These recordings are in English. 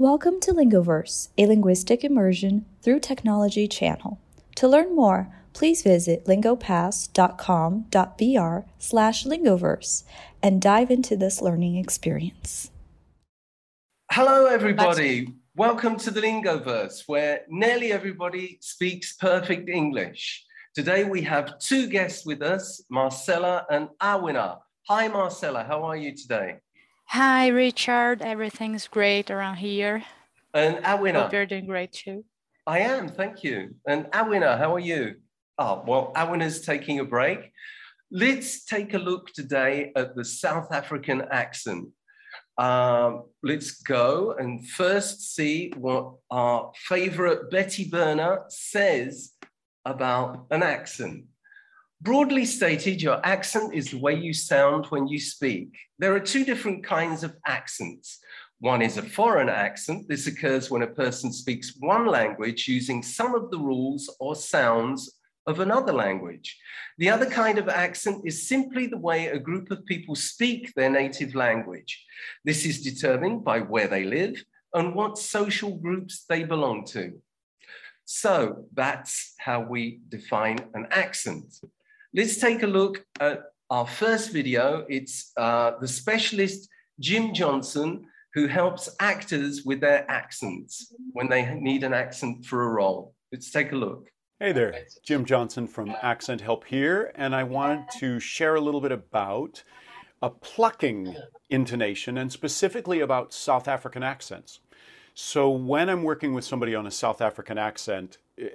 Welcome to Lingoverse, a linguistic immersion through technology channel. To learn more, please visit lingopass.com.br slash lingoverse and dive into this learning experience. Hello, everybody. Welcome to the Lingoverse, where nearly everybody speaks perfect English. Today we have two guests with us, Marcella and Awina. Hi, Marcella. How are you today? Hi, Richard. Everything's great around here. And Awina. Hope you're doing great too. I am, thank you. And Awina, how are you? Oh, well, Awina's taking a break. Let's take a look today at the South African accent. Um, let's go and first see what our favorite Betty Birner says about an accent. Broadly stated, your accent is the way you sound when you speak. There are two different kinds of accents. One is a foreign accent. This occurs when a person speaks one language using some of the rules or sounds of another language. The other kind of accent is simply the way a group of people speak their native language. This is determined by where they live and what social groups they belong to. So that's how we define an accent. Let's take a look at our first video. It's uh, the specialist Jim Johnson who helps actors with their accents when they need an accent for a role. Let's take a look. Hey there, Jim Johnson from Accent Help here, and I wanted to share a little bit about a plucking intonation and specifically about South African accents. So when I'm working with somebody on a South African accent, eh,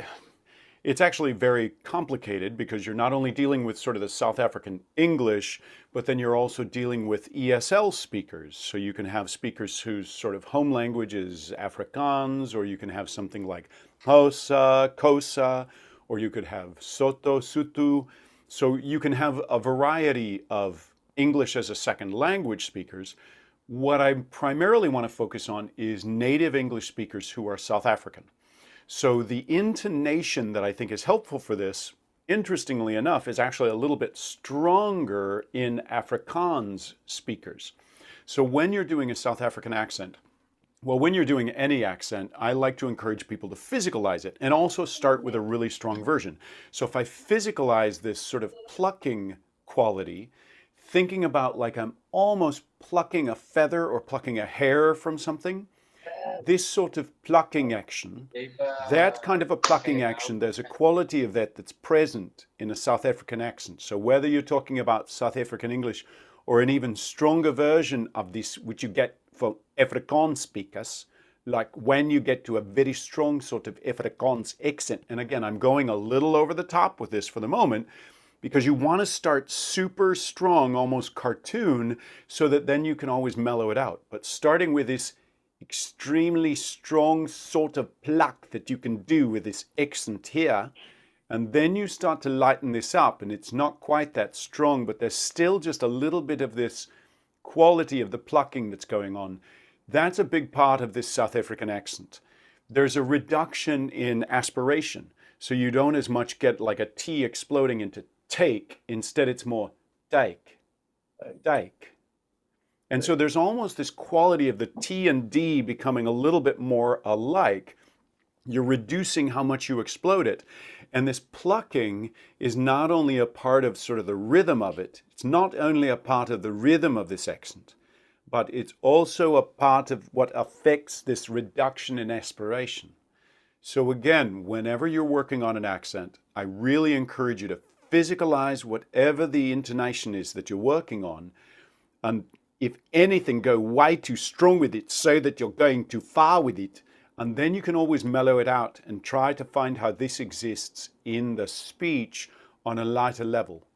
it's actually very complicated because you're not only dealing with sort of the South African English, but then you're also dealing with ESL speakers. So you can have speakers whose sort of home language is Afrikaans, or you can have something like Hausa, Xhosa, or you could have Sotho, Sutu. So you can have a variety of English as a second language speakers. What I primarily want to focus on is native English speakers who are South African. So the intonation that I think is helpful for this, interestingly enough, is actually a little bit stronger in Afrikaans speakers. So when you're doing a South African accent, well, when you're doing any accent, I like to encourage people to physicalize it and also start with a really strong version. So if I physicalize this sort of plucking quality, thinking about like I'm almost plucking a feather or plucking a hair from something, this sort of plucking action, that kind of a plucking action, there's a quality of that that's present in a South African accent. So whether you're talking about South African English or an even stronger version of this, which you get for Afrikaans speakers, like when you get to a very strong sort of Afrikaans accent, and again, I'm going a little over the top with this for the moment, because you want to start super strong, almost cartoon, so that then you can always mellow it out. But starting with this extremely strong sort of pluck that you can do with this accent here. And then you start to lighten this up, and it's not quite that strong, but there's still just a little bit of this quality of the plucking that's going on. That's a big part of this South African accent. There's a reduction in aspiration. So you don't as much get like a T exploding into take. Instead, it's more dike, dike. And so there's almost this quality of the T and D becoming a little bit more alike. You're reducing how much you explode it. And this plucking is not only a part of sort of the rhythm of it, it's not only a part of the rhythm of this accent, but it's also a part of what affects this reduction in aspiration. So again, whenever you're working on an accent, I really encourage you to physicalize whatever the intonation is that you're working on and if anything, go way too strong with it so that you're going too far with it. And then you can always mellow it out and try to find how this exists in the speech on a lighter level.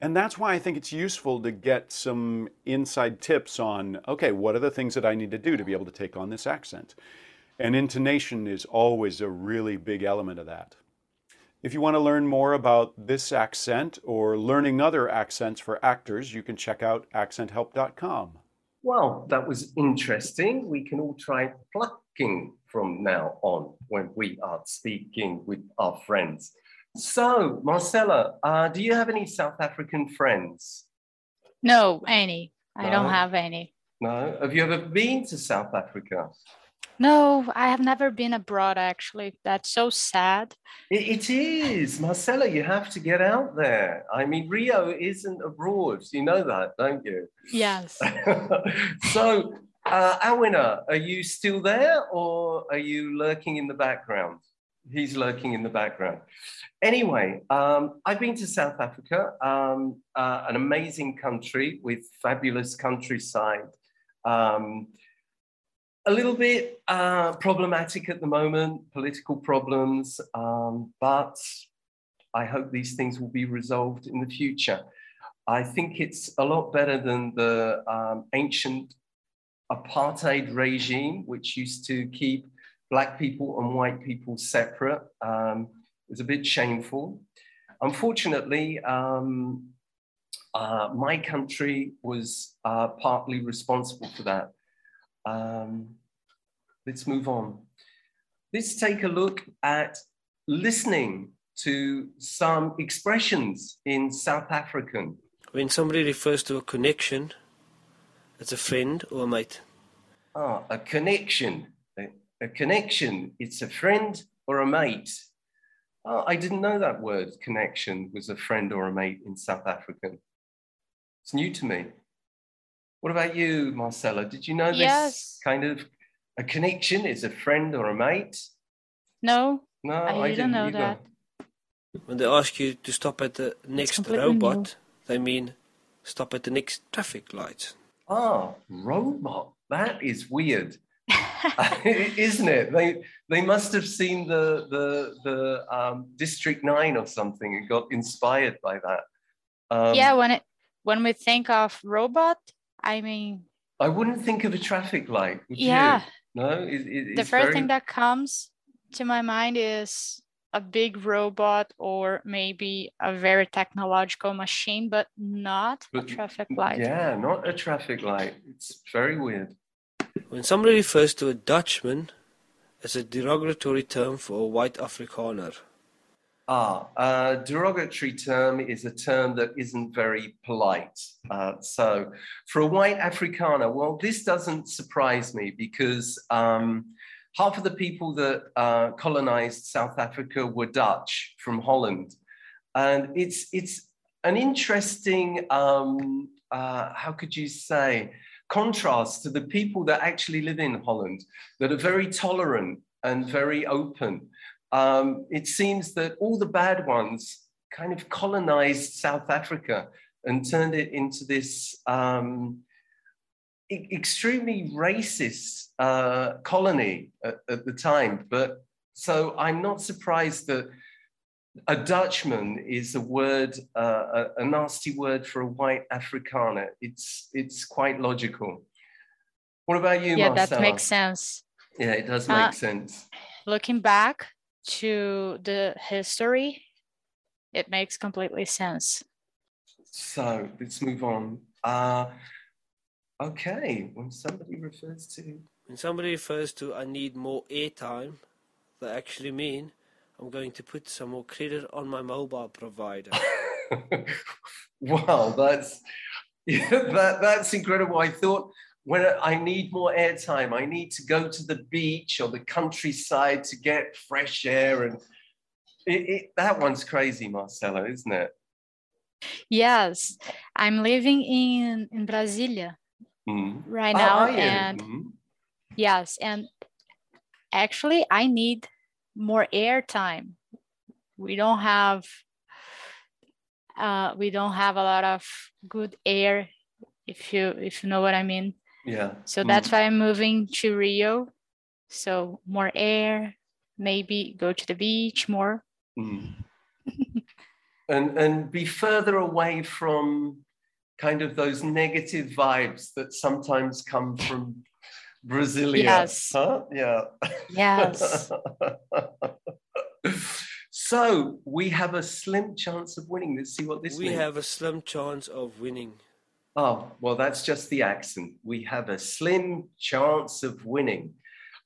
And that's why I think it's useful to get some inside tips on okay, what are the things that I need to do to be able to take on this accent? And intonation is always a really big element of that. If you want to learn more about this accent or learning other accents for actors, you can check out accenthelp.com. Well, that was interesting. We can all try plucking from now on when we are speaking with our friends. So, Marcella, uh, do you have any South African friends? No, any. I No? don't have any. No. Have you ever been to South Africa? No, I have never been abroad actually. That's so sad. It, it is, Marcella. You have to get out there. I mean, Rio isn't abroad. You know that, don't you? Yes. so, uh, Awina, are you still there or are you lurking in the background? He's lurking in the background. Anyway, um, I've been to South Africa, um, uh, an amazing country with fabulous countryside. Um, a little bit uh, problematic at the moment, political problems, um, but I hope these things will be resolved in the future. I think it's a lot better than the um, ancient apartheid regime, which used to keep black people and white people separate. Um, a bit shameful. Unfortunately, um, uh, my country was uh, partly responsible for that. Um, let's move on. Let's take a look at listening to some expressions in South African. When somebody refers to a connection, it's a friend or a mate. Ah, a connection. A, a connection, it's a friend or a mate. Oh, I didn't know that word, connection, was a friend or a mate in South African. It's new to me. What about you, Marcella? Did you know this Yes. kind of a connection is a friend or a mate? No, No, I didn't know either. that. When they ask you to stop at the next robot, new. they mean stop at the next traffic light. Ah, robot. That is weird, isn't it? They they must have seen the the the um, District Nine or something and got inspired by that. Um, yeah, when it when we think of robot, I mean, I wouldn't think of a traffic light. Would yeah, you? no. It, it, the first very- thing that comes to my mind is a big robot or maybe a very technological machine, but not a traffic light. Yeah, not a traffic light. It's very weird. When somebody refers to a Dutchman, it's a derogatory term for a white Afrikaner. Ah, derogatory term is a term that isn't very polite. Uh, so, for a white Afrikaner, well, this doesn't surprise me because um, half of the people that uh, colonized South Africa were Dutch from Holland, and it's it's an interesting um, uh, how could you say contrast to the people that actually live in Holland that are very tolerant and very open um, it seems that all the bad ones kind of colonized South Africa and turned it into this um, e- extremely racist uh, colony at, at the time. But so I'm not surprised that a Dutchman is a word, uh, a, a nasty word for a white Afrikaner. It's it's quite logical. What about you, yeah, Marcella? that makes sense. Yeah, it does make Uh, sense. Looking back to the history, it makes completely sense. So let's move on. Uh, okay, when somebody refers to. When somebody refers to I need more airtime, they actually mean I'm going to put some more credit on my mobile provider. wow, that's yeah, that that's incredible. I thought when I need more airtime, I need to go to the beach or the countryside to get fresh air, and it, it, that one's crazy, Marcelo, isn't it? Yes, I'm living in in Brasilia Mm. right Oh, now, and Mhm. yes, and actually, I need more airtime. We don't have uh, we don't have a lot of good air, if you if you know what I mean. Yeah. So Mm. that's why I'm moving to Rio. So more air, maybe go to the beach more. Mm. and and be further away from kind of those negative vibes that sometimes come from Brasilia. Yes. Huh? Yeah. Yes. so we have a slim chance of winning. Let's see what this we means. have a slim chance of winning. Oh, well, that's just the accent. We have a slim chance of winning.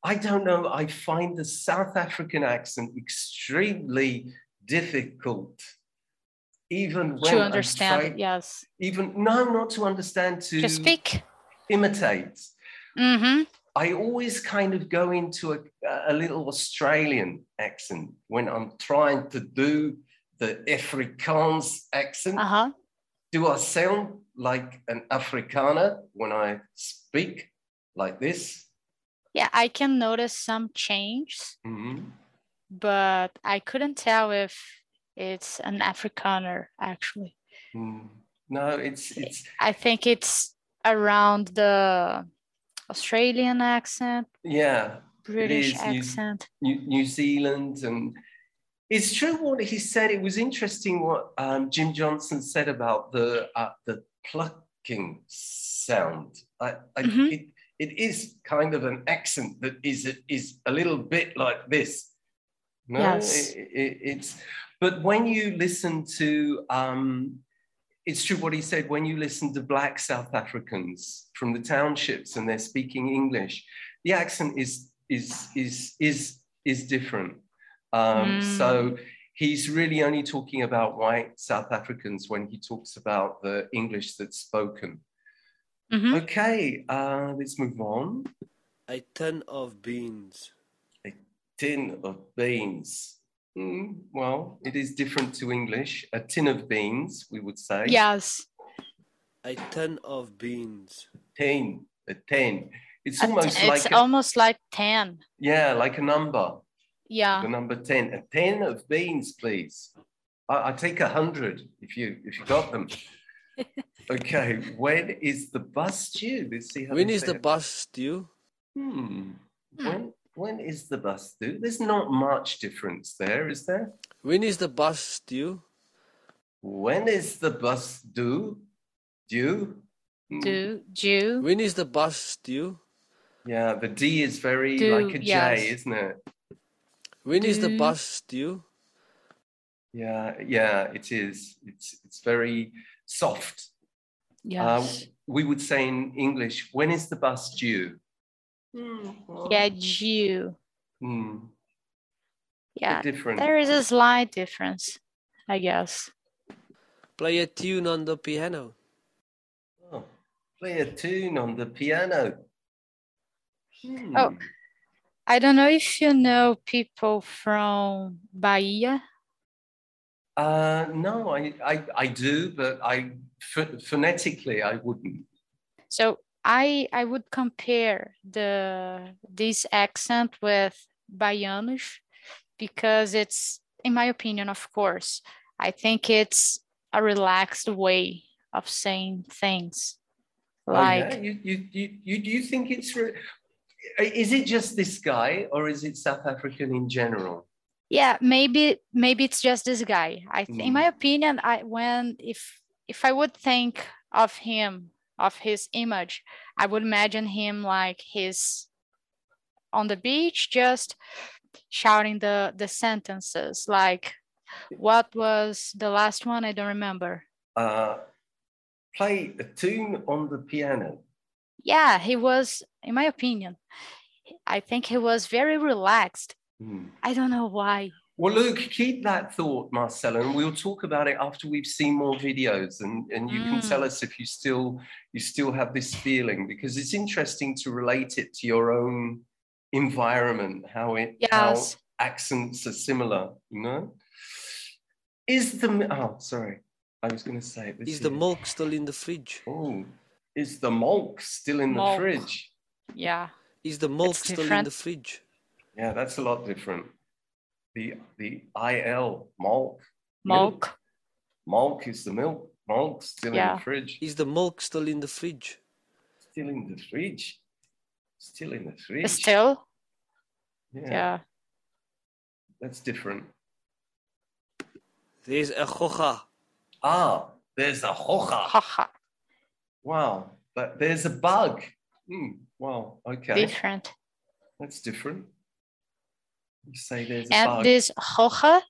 I don't know. I find the South African accent extremely difficult. Even when to understand, try- yes. Even no, not to understand. To To speak. imitate. Mm-hmm. I always kind of go into a, a little Australian accent when I'm trying to do the Afrikaans accent. Uh huh. Do I sound like an Afrikaner when I speak like this? Yeah, I can notice some change, Mhm. but I couldn't tell if it's an Afrikaner actually. Mm. No, it's it's I think it's around the Australian accent, yeah. British accent. New, New Zealand, and it's true what he said. It was interesting what um, Jim Johnson said about the uh, the plucking sound. I, I, Mhm. it, it is kind of an accent that is is a little bit like this. No, Yes. It- it- it's but when you listen to um, it's true what he said when you listen to black South Africans from the townships and they're speaking English, the accent is is is is is different. Um, So he's really only talking about white South Africans when he talks about the English that's spoken. Mhm. Okay, uh, let's move on. A ton of beans. A tin of beans. Hmm, well, it is different to English. A tin of beans, we would say. Yes. A ton of beans. Tin, a ten. It's A t- almost it's like a, almost like 10. yeah, like a number. Yeah. The number ten. A ten of beans, please. I, I take a hundred if you if you got them. okay, when is the bus due? Let's see how. When they is say the it. bus due? Hmm. Hmm. When when is the bus due? There's not much difference there, is there? When is the bus due? When is the bus due? Due? Hmm. Do, do. When is the bus due? Yeah, the D is very Do, like a J, yes. isn't it? When is the bus due? Yeah, yeah, it is. It's it's very soft. Uh, Yes. we would say in English, when is the bus due? Hmm, yeah, due. hmm, Yeah. different. There is a slight difference, I guess. Play a tune on the piano. Oh, play a tune on the piano. Hmm. Oh. I don't know if you know people from Bahia. Uh, no, I, I, I do, but I ph- phonetically I wouldn't. So I I would compare the this accent with Baianos because it's, in my opinion, of course, I think it's a relaxed way of saying things. Oh, Like yeah? you, you, you, you, do you think it's, re- is it just this guy or is it South African in general? yeah maybe maybe it's just this guy i th- in my opinion i when if if i would think of him of his image i would imagine him like he's on the beach just shouting the the sentences like what was the last one i don't remember Uh, play a tune on the piano. Yeah he was in my opinion i think he was very relaxed Hmm. i don't know why Well, look, keep that thought, Marcelo, and we'll talk about it after we've seen more videos, and, and you can Mm. tell us if you still you still have this feeling because it's interesting to relate it to your own environment, how it how accents are similar, you know. Is the oh sorry, I was going to say it. Let's Is see the milk still in the fridge? Oh, is the milk still in the fridge? yeah Is the milk It's still in the fridge? Yeah, that's a lot different. The the il milk milk milk is the milk. Milk still in the fridge. Is the milk still in the fridge? Still in the fridge. Still in the fridge. still Yeah, yeah that's different. There's a chocha. Ah, there's a hoja. haha Wow, but there's a bug. Hmm, wow, okay, different that's different. You say there's a and bug. this hoja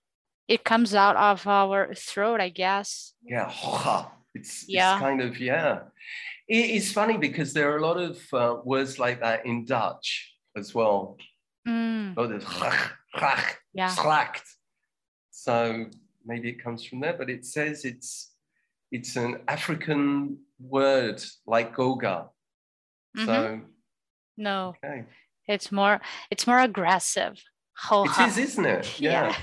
it comes out of our throat i guess Yeah, hoja. It's, Yeah. it's kind of, yeah. It- it's funny because there are a lot of uh, words like that in Dutch as well. Mm, Oh, grach, yeah slacked. So maybe it comes from there, but it says it's it's an African word like gogga. So Mhm. No, Okay. it's more it's more aggressive. It is, isn't it? Yeah. Yeah.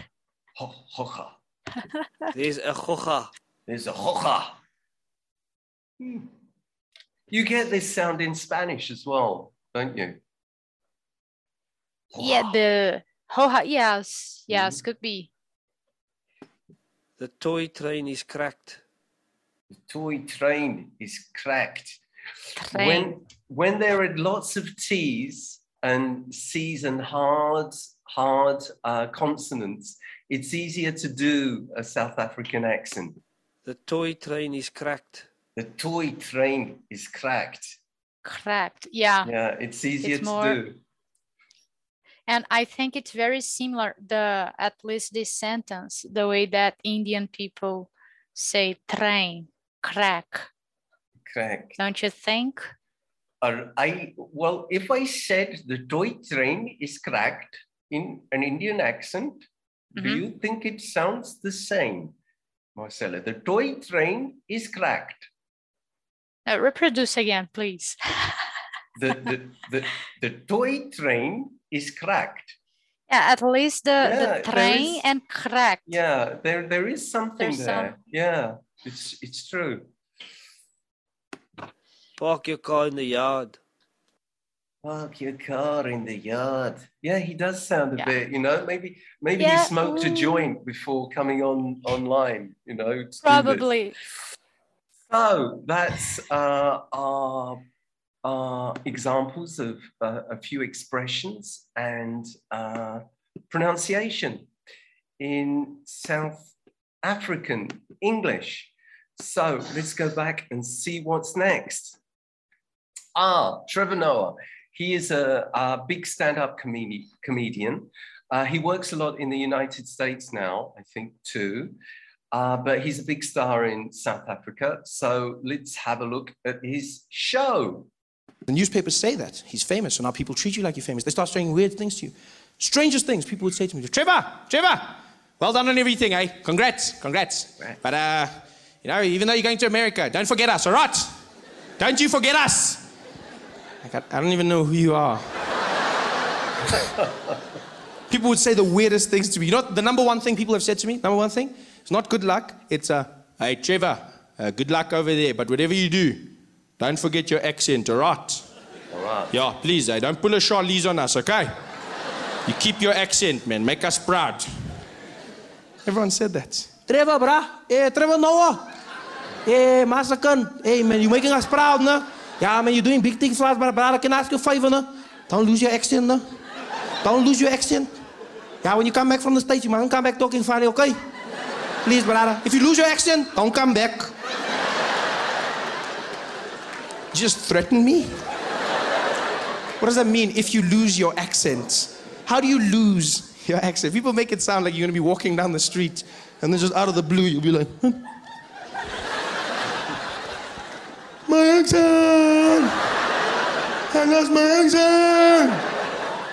Ho, hoja. There's a chocha. There's a hoja. Hmm. You get this sound in Spanish as well, don't you? Yeah, Hoja. the hoha. Yes, yes, Mhm. could be. The toy train is cracked. The toy train is cracked. Train. When when there are lots of T's and C's and hard hard uh, consonants, it's easier to do a South African accent. The toy train is cracked. The toy train is cracked. Cracked. Yeah. Yeah, it's easier It's to more- do. And I think it's very similar, the at least this sentence, the way that Indian people say train, crack. Crack. Don't you think? Uh, I well, if I said the toy train is cracked in an Indian accent, do Mhm. you think it sounds the same, Marcella? The toy train is cracked. Uh, reproduce again, please. The the the, the toy train is cracked. yeah, at least the, Yeah, the train is- and crack. Yeah, there there is something There's there. some- Yeah, it's it's true. Park your car in the yard. Park your car in the yard. Yeah, he does sound a Yeah. bit, you know, maybe maybe Yeah, he smoked a mm. joint before coming on online, you know. to do this. Probably. So that's uh, our, our examples of uh, a few expressions and uh, pronunciation in South African English. So let's go back and see what's next. Ah, Trevor Noah. He is a, a big stand-up comedi- comedian. Uh, he works a lot in the United States now, I think, too. Uh, but he's a big star in South Africa. So let's have a look at his show. The newspapers say that he's famous, and now people treat you like you're famous. They start saying weird things to you. Strangest things people would say to me. Trevor, Trevor, well done on everything, eh? Congrats, congrats. Right. But, uh, you know, even though you're going to America, don't forget us, all right? Don't you forget us. I, I don't even know who you are. people would say the weirdest things to me. You know the number one thing people have said to me? Number one thing? It's not good luck. It's, uh, hey, Trevor, uh, good luck over there. But whatever you do, don't forget your accent, all right? All right. Yeah, please, eh? don't pull a Charlize on us, okay? You keep your accent, man. Make us proud. Everyone said that. Trevor, brah. Hey, Trevor Noah. Hey, eh, Masakan. Hey, eh, man, you're making us proud, no? Yeah, man, you're doing big things for us, but brother, can I ask you a favor, no? Don't lose your accent, no? Don't lose your accent. Yeah, when you come back from the States, you mustn't come back talking funny, okay? Please, brother. If you lose your accent, don't come back. Just threaten me? What does that mean if you lose your accent? How do you lose your accent? People make it sound like you're gonna be walking down the street and then just out of the blue you'll be like, "Hmm." My accent! I lost my accent!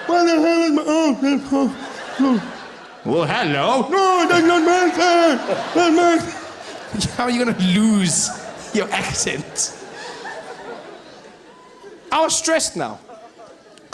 What the hell is my oh, oh, oh. Well, hello? No, that's not my accent! That's my accent! How are you gonna lose your accent? I was stressed now.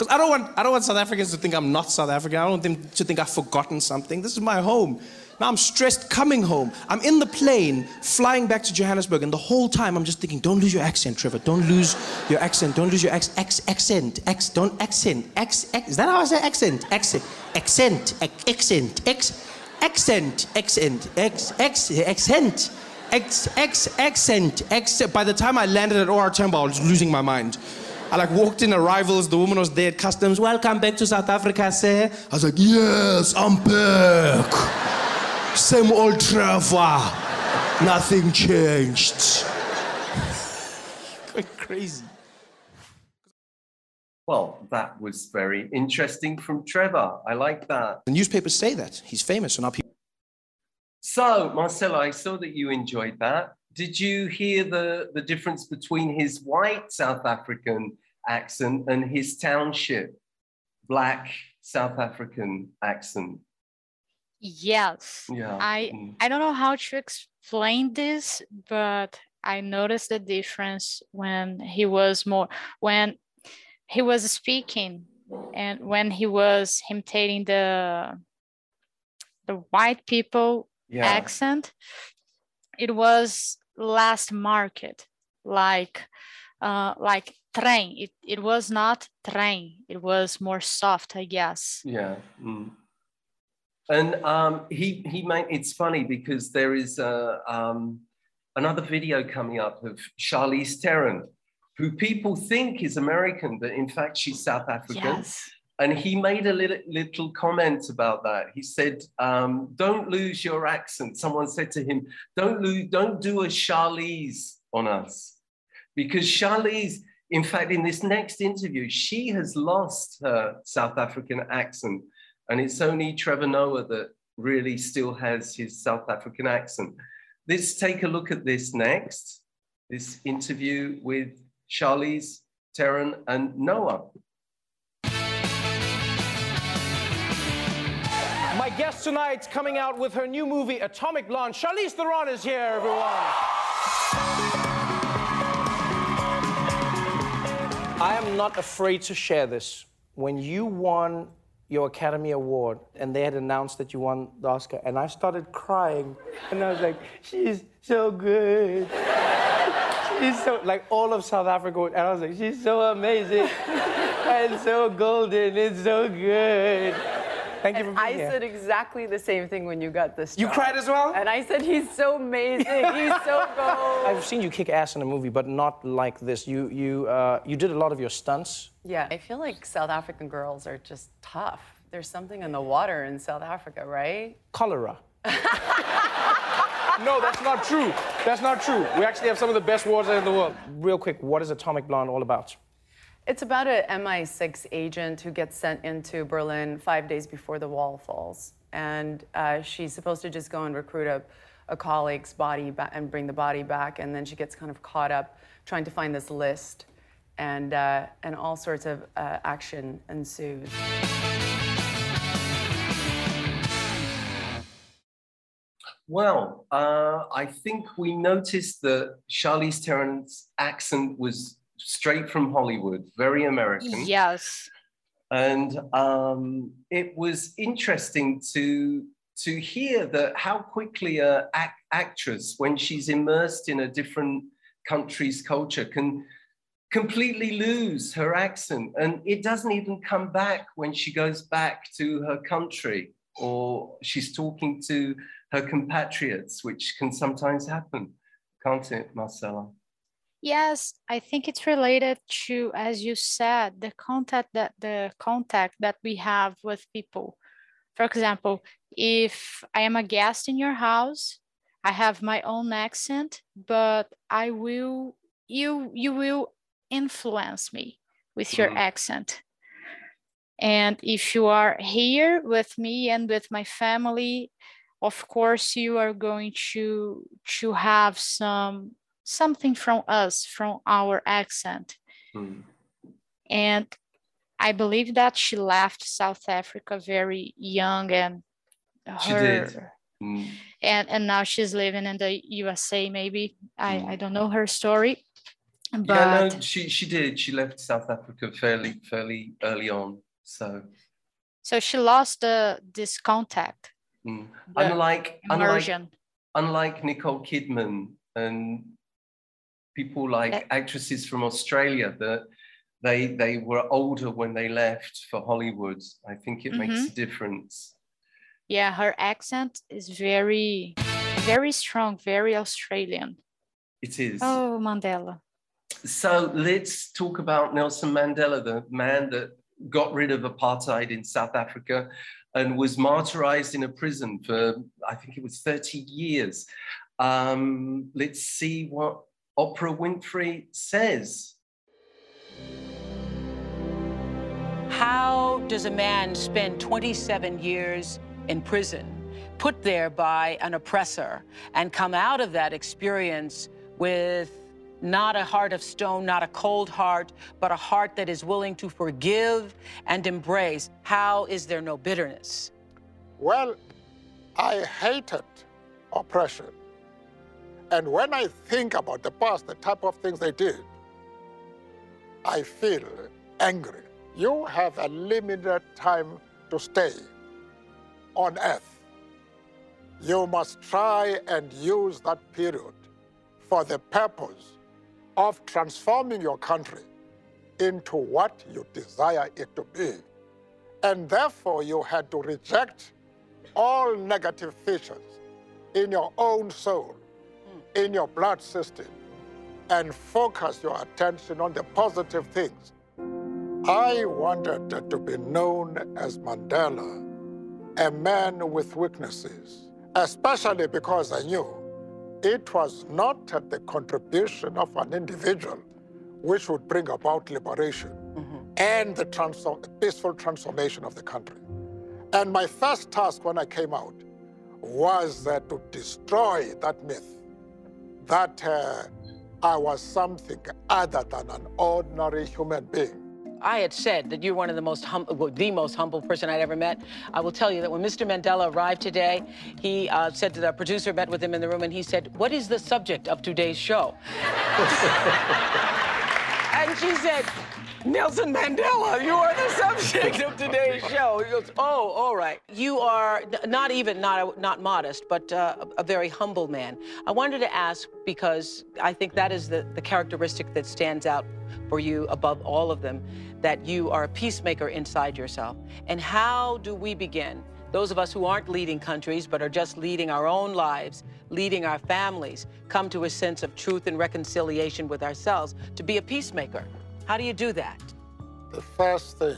Because I don't want I don't want South Africans to think I'm not South African. I don't want them to think I've forgotten something. This is my home. Now I'm stressed coming home. I'm in the plane flying back to Johannesburg, and the whole time I'm just thinking, don't lose your accent, Trevor. Don't lose your accent. Don't lose your ex, ex, accent. Ex, don't accent. Ex, ex, is that how I say accent? Accent. Accent. Accent. Ex, accent. Accent. Ex, ex, accent. Ex, ex, accent. Ex, by the time I landed at OR Tambo, I was losing my mind. I like walked in arrivals, the woman was there at customs. Welcome back to South Africa, sir. I was like, yes, I'm back. Same old Trevor. Nothing changed. Going crazy. Well, that was very interesting from Trevor. I like that. The newspapers say that he's famous, so now people. So, Marcella, I saw that you enjoyed that. Did you hear the, the difference between his white South African accent and his township black South African accent? Yes. Yeah. I Mm. I don't know how to explain this, but I noticed the difference when he was more when he was speaking and when he was imitating the the white people Yeah. accent it was last market like uh like train it, it was not train it was more soft i guess Yeah. mm. And um, he he made it's funny because there is a, um, another video coming up of Charlize Theron, who people think is American, but in fact she's South African. yes And he made a little, little comment about that. He said, um, "Don't lose your accent." Someone said to him, "Don't lose, don't do a Charlize on us," because Charlize, in fact, in this next interview, she has lost her South African accent, and it's only Trevor Noah that really still has his South African accent. Let's take a look at this next. This interview with Charlize Theron and Noah. Guest tonight's coming out with her new movie, Atomic Blonde. Charlize Theron is here, everyone. I am not afraid to share this. When you won your Academy Award and they had announced that you won the Oscar, and I started crying, and I was like, she's so good. She's so, like all of South Africa, and I was like, she's so amazing and so golden and so good. Thank you for And being I here. said exactly the same thing when you got this. You job. cried as well? And I said he's so amazing. He's so gold. I've seen you kick ass in a movie, but not like this. You you uh, you did a lot of your stunts. Yeah, I feel like South African girls are just tough. There's something in the water in South Africa, right? Cholera. no, that's not true. That's not true. We actually have some of the best water in the world. Real quick, what is Atomic Blonde all about? It's about an MI6 agent who gets sent into Berlin five days before the wall falls. And uh, she's supposed to just go and recruit a, a colleague's body and bring the body back. And then she gets kind of caught up trying to find this list. And, uh, and all sorts of uh, action ensues. Well, uh, I think we noticed that Charlize Theron's accent was straight from Hollywood, very American. yes And um, it was interesting to to hear that how quickly a ac- actress, when she's immersed in a different country's culture, can completely lose her accent, and it doesn't even come back when she goes back to her country or she's talking to her compatriots, which can sometimes happen, can't it, Marcella? Yes, I think it's related to, as you said, the contact that the contact that we have with people. For example, if I am a guest in your house, I have my own accent, but I will you you will influence me with your Mhm. accent. And if you are here with me and with my family, of course you are going to to have some something from us from our accent Hmm. and i believe that she left south africa very young and She her did. Hmm. and and now she's living in the usa maybe i Mm. i don't know her story but yeah, no, she she did. She left South Africa fairly fairly early on. So so she lost the this contact mm. Unlike unlike unlike Nicole Kidman and people like Yeah. actresses from Australia that they they were older when they left for Hollywood. I think it makes Mm-hmm. a difference. yeah her accent is very very strong very australian It is. oh mandela So let's talk about Nelson Mandela, the man that got rid of apartheid in South Africa and was martyrized in a prison for, I think it was 30 years. Um, let's see what Oprah Winfrey says. How does a man spend 27 years in prison, put there by an oppressor, and come out of that experience with not a heart of stone, not a cold heart, but a heart that is willing to forgive and embrace? How is there no bitterness? Well, I hated oppression. And when I think about the past, the type of things they did, I feel angry. You have a limited time to stay on earth. You must try and use that period for the purpose of transforming your country into what you desire it to be. And therefore, you had to reject all negative features in your own soul, in your blood system, and focus your attention on the positive things. I wanted to be known as Mandela, a man with weaknesses, especially because I knew it was not the contribution of an individual which would bring about liberation and the transform- peaceful transformation of the country. And my first task when I came out was uh, to destroy that myth that uh, I was something other than an ordinary human being. I had said that you're one of the most humble, the most humble person I'd ever met. I will tell you that when Mr. Mandela arrived today, he uh, said to the producer, met with him in the room, and he said, "What is the subject of today's show?" and she said, Nelson Mandela, you are the subject of today's show. He goes, oh, all right. You are not even not not modest, but uh, a very humble man. I wanted to ask because I think that is the, the characteristic that stands out for you above all of them, that you are a peacemaker inside yourself. And how do we begin? Those of us who aren't leading countries but are just leading our own lives, leading our families, come to a sense of truth and reconciliation with ourselves to be a peacemaker. How do you do that? The first thing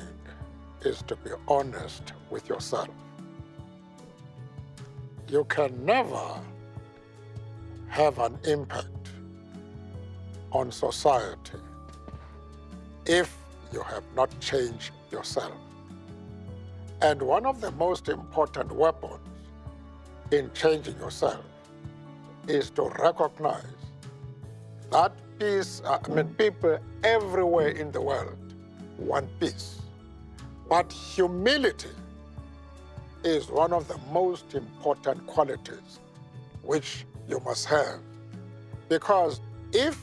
is to be honest with yourself. You can never have an impact on society if you have not changed yourself. And one of the most important weapons in changing yourself is to recognize that peace, uh, I mean, people everywhere in the world want peace. But humility is one of the most important qualities which you must have. Because if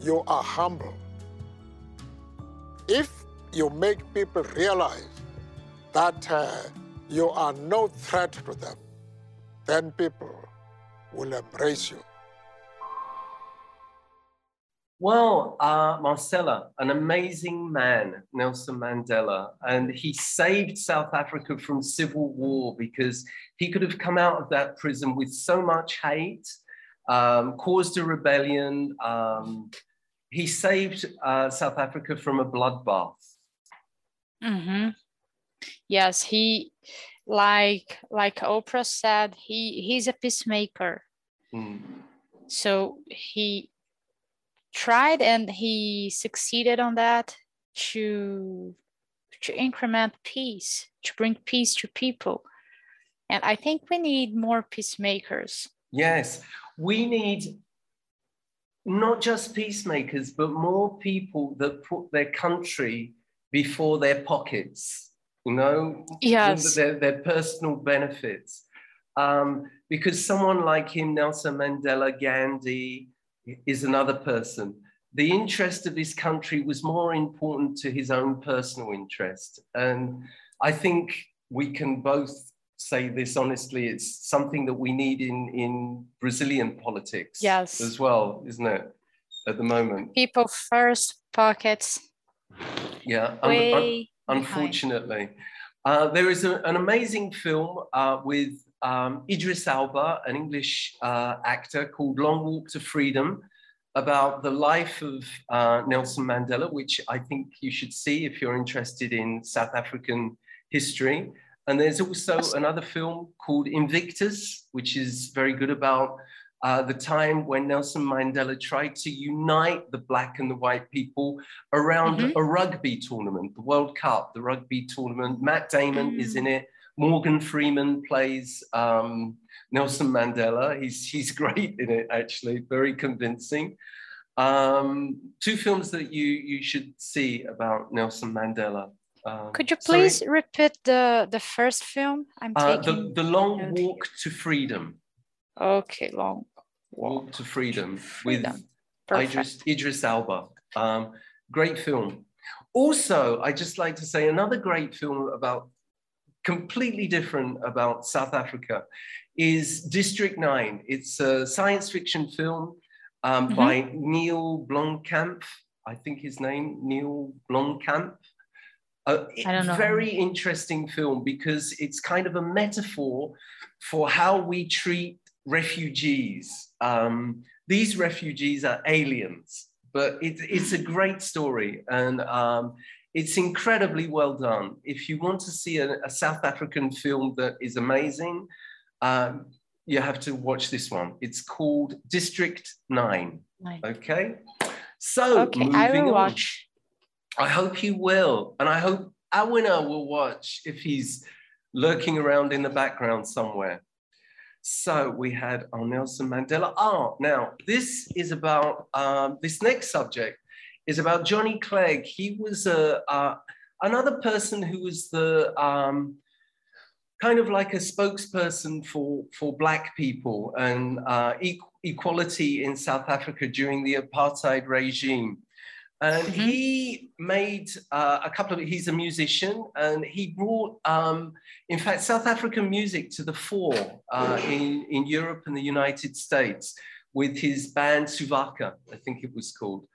you are humble, if you make people realize that uh, you are no threat to them, then people will embrace you. Well, uh, Marcella, an amazing man, Nelson Mandela, and he saved South Africa from civil war because he could have come out of that prison with so much hate, um, caused a rebellion. Um, he saved uh, South Africa from a bloodbath. hmm Yes, he like like Oprah said, he he's a peacemaker. Mm. So he tried and he succeeded on that to to increment peace, to bring peace to people. And I think we need more peacemakers. Yes, we need not just peacemakers, but more people that put their country before their pockets, you know, Yes. their, their personal benefits. Um, because someone like him, Nelson Mandela, Gandhi, is another person. The interest of his country was more important to his own personal interest. And I think we can both say this honestly. It's something that we need in, in Brazilian politics Yes. as well, isn't it? At the moment. People first, pockets Yeah. un- un- way behind. Uh, there is a- an amazing film uh, with um, Idris Elba, an English uh, actor, called Long Walk to Freedom, about the life of uh, Nelson Mandela, which I think you should see if you're interested in South African history. And there's also another film called Invictus, which is very good about uh, the time when Nelson Mandela tried to unite the black and the white people around Mhm. a rugby tournament, the World Cup, the rugby tournament. Matt Damon is in it. Morgan Freeman plays um, Nelson Mandela. He's, he's great in it, actually, very convincing. Um, two films that you, you should see about Nelson Mandela. Um, Could you sorry? please repeat the the first film? I'm Uh, taking the, the Long. Walk to Freedom. Okay, long Walk to Freedom, Freedom. with Idris, Idris Elba. Um, great film. Also, I just like to say another great film about completely different about South Africa is District 9. It's a science fiction film um, mm-hmm. by Neil Blomkamp. I think his name, Neil Blomkamp. A very interesting film because it's kind of a metaphor for how we treat refugees. Um, these refugees are aliens, but it, it's a great story and um, it's incredibly well done. If you want to see a, a South African film that is amazing, um, you have to watch this one. It's called District 9. Nine. Okay. So, okay, I will on. watch. I hope you will. And I hope our winner will watch if he's lurking around in the background somewhere. So we had our Nelson Mandela. Ah, now this is about, um, this next subject is about Johnny Clegg. He was a, uh, another person who was the, um, kind of like a spokesperson for, for Black people and uh, e equality in South Africa during the apartheid regime. And mm-hmm. he made uh, a couple of, he's a musician and he brought, um, in fact, South African music to the fore uh, in, in Europe and the United States with his band Savuka, I think it was called.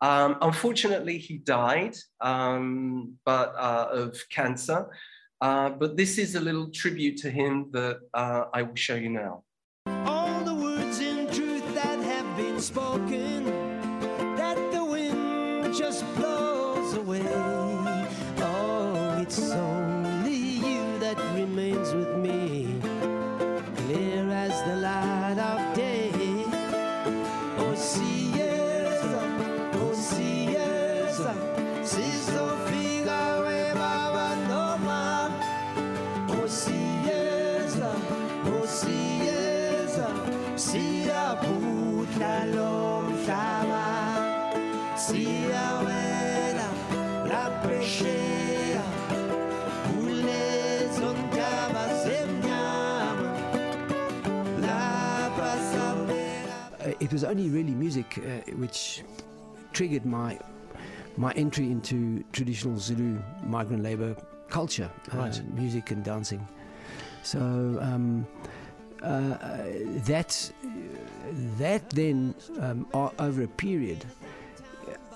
Um, unfortunately, he died um, but uh, of cancer. Uh, but this is a little tribute to him that uh, I will show you now. All the words in truth that have been spoken just blows it was only really music uh, which triggered my my entry into traditional Zulu migrant labor culture, uh, right. uh, music and dancing. So um, uh, that that then um, over a period,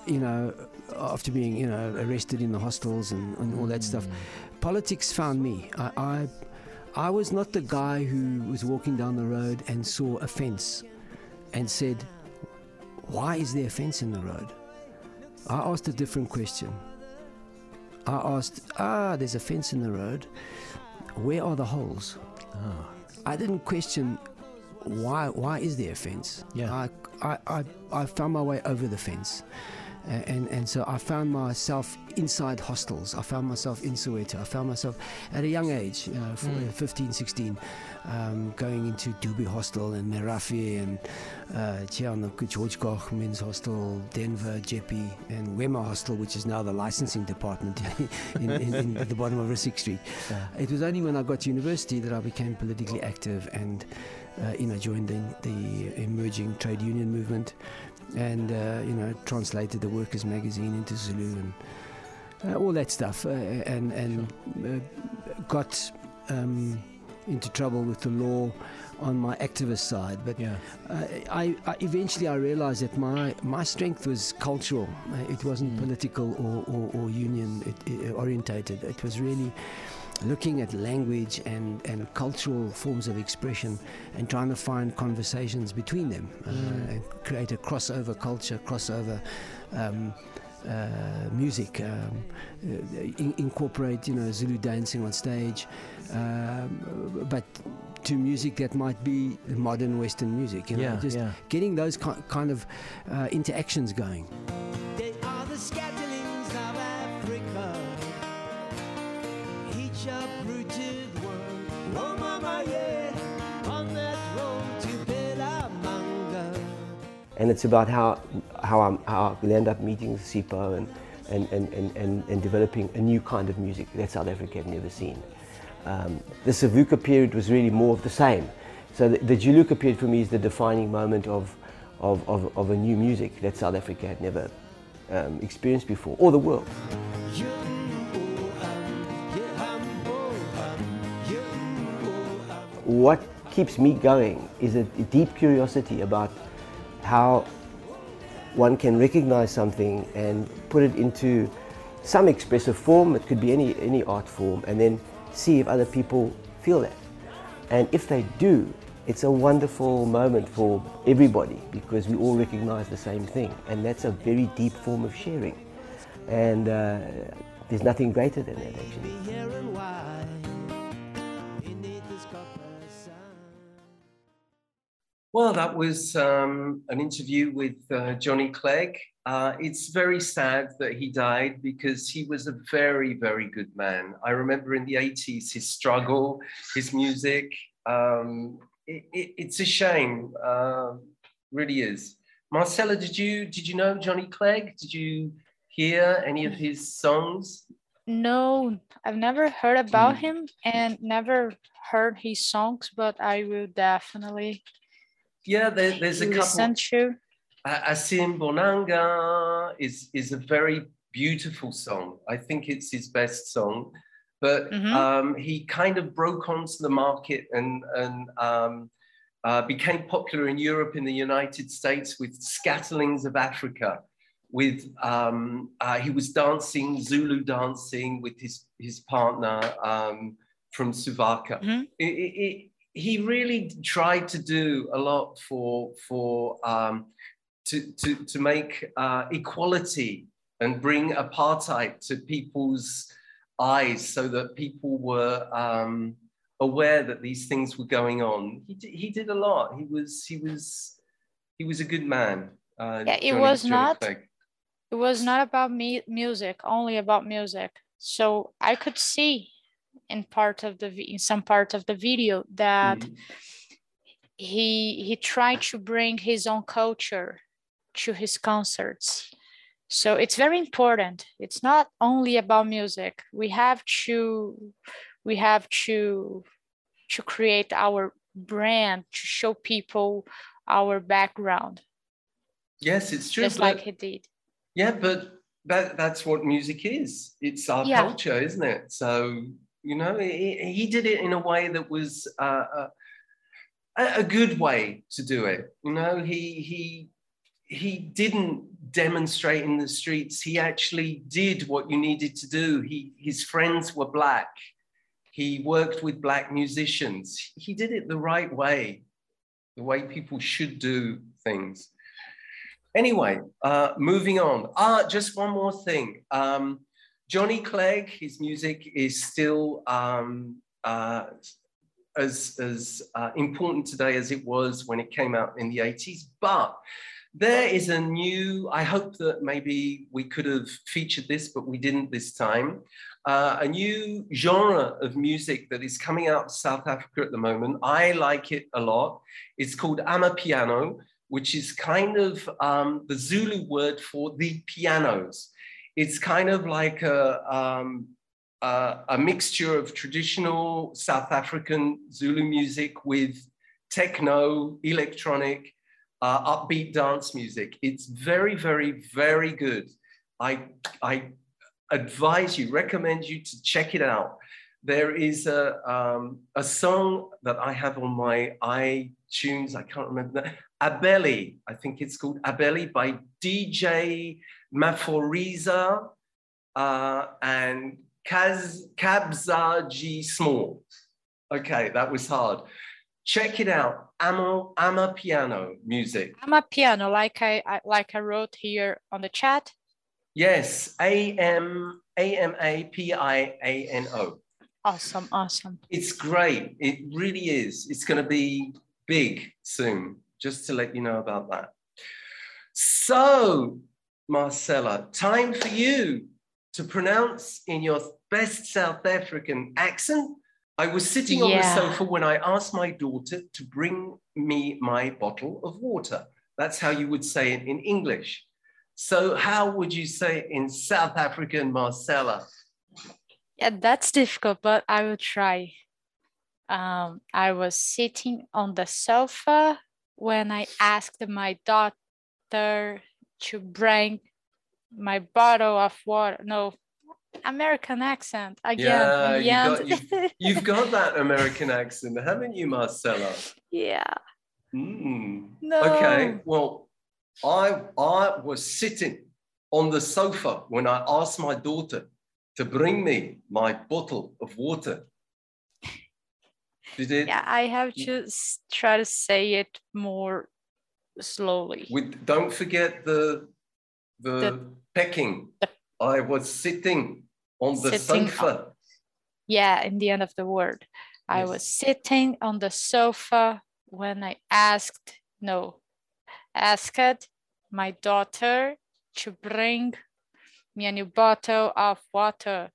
you know, after being you know arrested in the hostels and, and all that mm. stuff, politics found me. I, I I was not the guy who was walking down the road and saw a fence and said, Why is there a fence in the road? I asked a different question. I asked, Ah, there's a fence in the road. Where are the holes? Oh. I didn't question why why is there a fence? Yeah. I, I, I, I found my way over the fence and, and so I found myself inside hostels. I found myself in Soweto. I found myself at a young age, you know, mm. 15, 16, um, going into Dubé Hostel and Merafe and uh, George Goch Men's Hostel, Denver, Jeppe, and Wema Hostel, which is now the licensing department in, in, in, at the bottom of Rissik Street. Yeah. It was only when I got to university that I became politically active and uh, you know, joined the, the emerging trade union movement and uh, you know translated the Workers magazine into Zulu and uh, all that stuff, uh, and and sure. Uh, got um, into trouble with the law on my activist side. But yeah. Uh, I, I, eventually I realized that my my strength was cultural. It wasn't mm. political or, or, or union it, it orientated. It was really looking at language and, and cultural forms of expression and trying to find conversations between them uh, mm. and create a crossover culture, crossover um, uh, music, um, uh, in, incorporate you know Zulu dancing on stage, um, but to music that might be modern Western music. You know, yeah, just yeah. getting those ki- kind of uh, interactions going. And it's about how, how, I'm, how we end up meeting Sipho and, and, and, and, and, developing a new kind of music that South Africa had never seen. Um, the Savuka period was really more of the same. So the, the Juluka period for me is the defining moment of, of, of, of a new music that South Africa had never um, experienced before, or the world. What keeps me going is a deep curiosity about how one can recognize something and put it into some expressive form, it could be any, any art form, and then see if other people feel that. And if they do, it's a wonderful moment for everybody because we all recognize the same thing. And that's a very deep form of sharing. And uh, there's nothing greater than that, actually. Well, that was um, an interview with uh, Johnny Clegg. Uh, it's very sad that he died because he was a very, very good man. I remember in the 80s his struggle, his music. Um, it, it, it's a shame, uh, really is. Marcella, did you did you know Johnny Clegg? Did you hear any of his songs? No, I've never heard about him and never heard his songs, but I will definitely Yeah, there, there's a couple. Uh, Asimbonanga is is a very beautiful song. I think it's his best song, but Mhm. um, he kind of broke onto the market and and um, uh, became popular in Europe, in the United States, with Scatterlings of Africa. With um, uh, he was dancing Zulu dancing with his his partner um, from Savuka. It- it- it- he really tried to do a lot for for um, to, to, to make uh, equality and bring apartheid to people's eyes so that people were um, aware that these things were going on. He did, he did a lot. He was he was he was a good man. Uh, Yeah, it Johnny- was Johnny not- Clegg. It was not about me music, only about music. So I could see in part of the in some part of the video that mm-hmm. he he tried to bring his own culture to his concerts. So it's very important. It's not only about music. We have to we have to to create our brand to show people our background Yes, it's true. just like he did. Yeah, but that, that's what music is. It's our Yeah. culture, isn't it? So, you know, he, he did it in a way that was uh, a, a good way to do it. You know, he, he, he didn't demonstrate in the streets. He actually did what you needed to do. He, his friends were black. He worked with black musicians. He did it the right way, the way people should do things. Anyway, uh, moving on. Ah, just one more thing. Um, Johnny Clegg, his music is still um, uh, as, as uh, important today as it was when it came out in the 80s. But there is a new, I hope that maybe we could have featured this, but we didn't this time. Uh, a new genre of music that is coming out of South Africa at the moment. I like it a lot. It's called Amapiano which is kind of um, the Zulu word for the pianos. It's kind of like a, um, a, a mixture of traditional South African Zulu music with techno, electronic, uh, upbeat dance music. It's very, very, very good. I, I advise you, recommend you to check it out. There is a, um, a song that I have on my iTunes, I can't remember that, Abeli, I think it's called Abeli by DJ Maphorisa uh, and Kaz, Kabza De Small. Okay, that was hard. Check it out. Ama, Ama Piano music. I'm piano, like I, I like I wrote here on the chat. Yes, A M A M A P I A N O. Awesome, awesome. It's great. It really is. It's going to be big soon, just to let you know about that. So, Marcella, time for you to pronounce in your best South African accent. I was sitting on the sofa when I asked my daughter to bring me my bottle of water. That's how you would say it in English. So, how would you say it in South African, Marcella? Yeah, that's difficult, but I will try. Um, I was sitting on the sofa when I asked my daughter to bring my bottle of water. No, American accent again. Yeah, you Yeah. got, you've, you've got that American accent, haven't you, Marcella? yeah. Mm. No. Okay, well, I I was sitting on the sofa when I asked my daughter to bring me my bottle of water. Did it? Yeah, I have mm. to try to say it more slowly. With don't forget the the, The- pecking. I was sitting on the Sitting sofa. Yeah, in the end of the word. I Yes. was sitting on the sofa when I asked, no, asked my daughter to bring me a new bottle of water.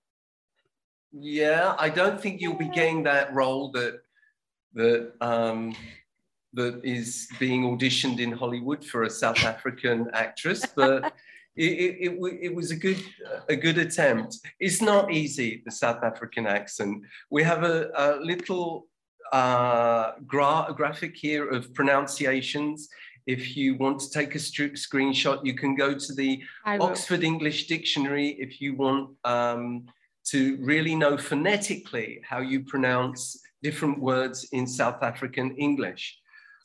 Yeah, I don't think you'll be getting that role that that um, that is being auditioned in Hollywood for a South African actress, but it, it, it, it was a good a good attempt. It's not easy the South African accent. We have a, a little uh, gra- graphic here of pronunciations. If you want to take a screenshot, you can go to the Oxford English Dictionary if you want um, to really know phonetically how you pronounce different words in South African English.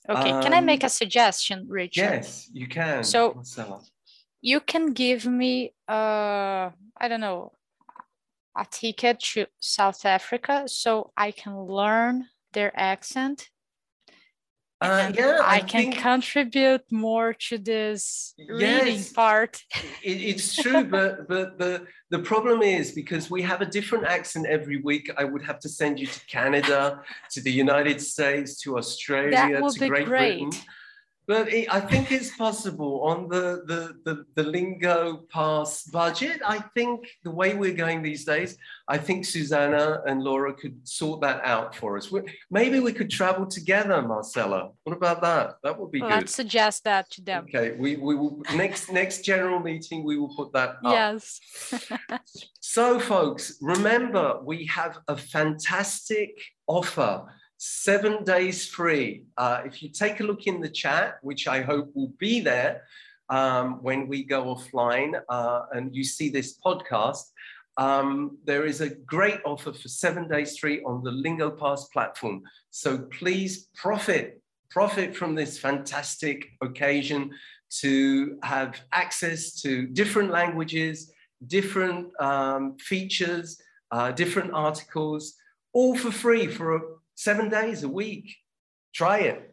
Okay, can I make Um, a suggestion, Richard? Yes, you can. So- Marcella. you can give me uh i don't know a ticket to south africa so i can learn their accent Uh, yeah, i, I, can think contribute more to this reading part it, it's true, but but the the problem is because we have a different accent every week. I would have to send you to Canada, to the United States, to Australia, to Great great. Britain. But it, I think it's possible on the, the, the, the Lingo Pass budget. I think the way we're going these days, I think Susanna and Laura could sort that out for us. We- Maybe we could travel together, Marcella. What about that? That would be good. let's suggest that to them Okay, we, we will next next general meeting we will put that up. yes So, folks, remember we have a fantastic offer seven days free. Uh, if you take a look in the chat, which I hope will be there um, when we go offline uh, and you see this podcast, um, there is a great offer for seven days free on the Lingo Pass platform. So please profit, profit from this fantastic occasion to have access to different languages, different um, features, uh, different articles, all for free for seven days a week. Try it.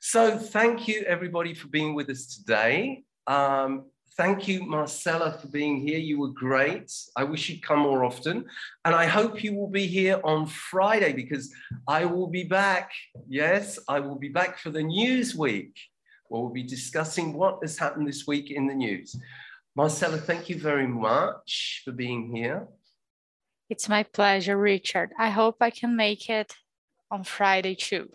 So thank you everybody for being with us today. Um, thank you, Marcella, for being here. You were great. I wish you'd come more often. And I hope you will be here on Friday because I will be back. Yes, I will be back for the news week where we'll be discussing what has happened this week in the news. Marcella, thank you very much for being here. it's my pleasure richard i hope i can make it on friday too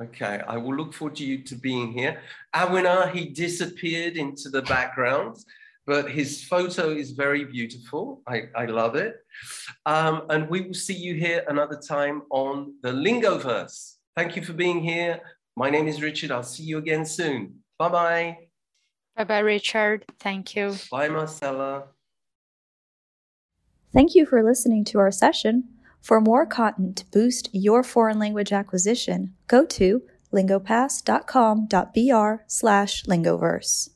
Okay, I will look forward to you to being here. Awina, he disappeared into the background, but his photo is very beautiful. I, I love it. Um, and we will see you here another time on the Lingoverse. Thank you for being here. My name is Richard. I'll see you again soon. Bye-bye. bye bye richard thank you Bye, Marcella. Thank you for listening to our session. For more content to boost your foreign language acquisition, go to lingopass.com.br slash lingoverse.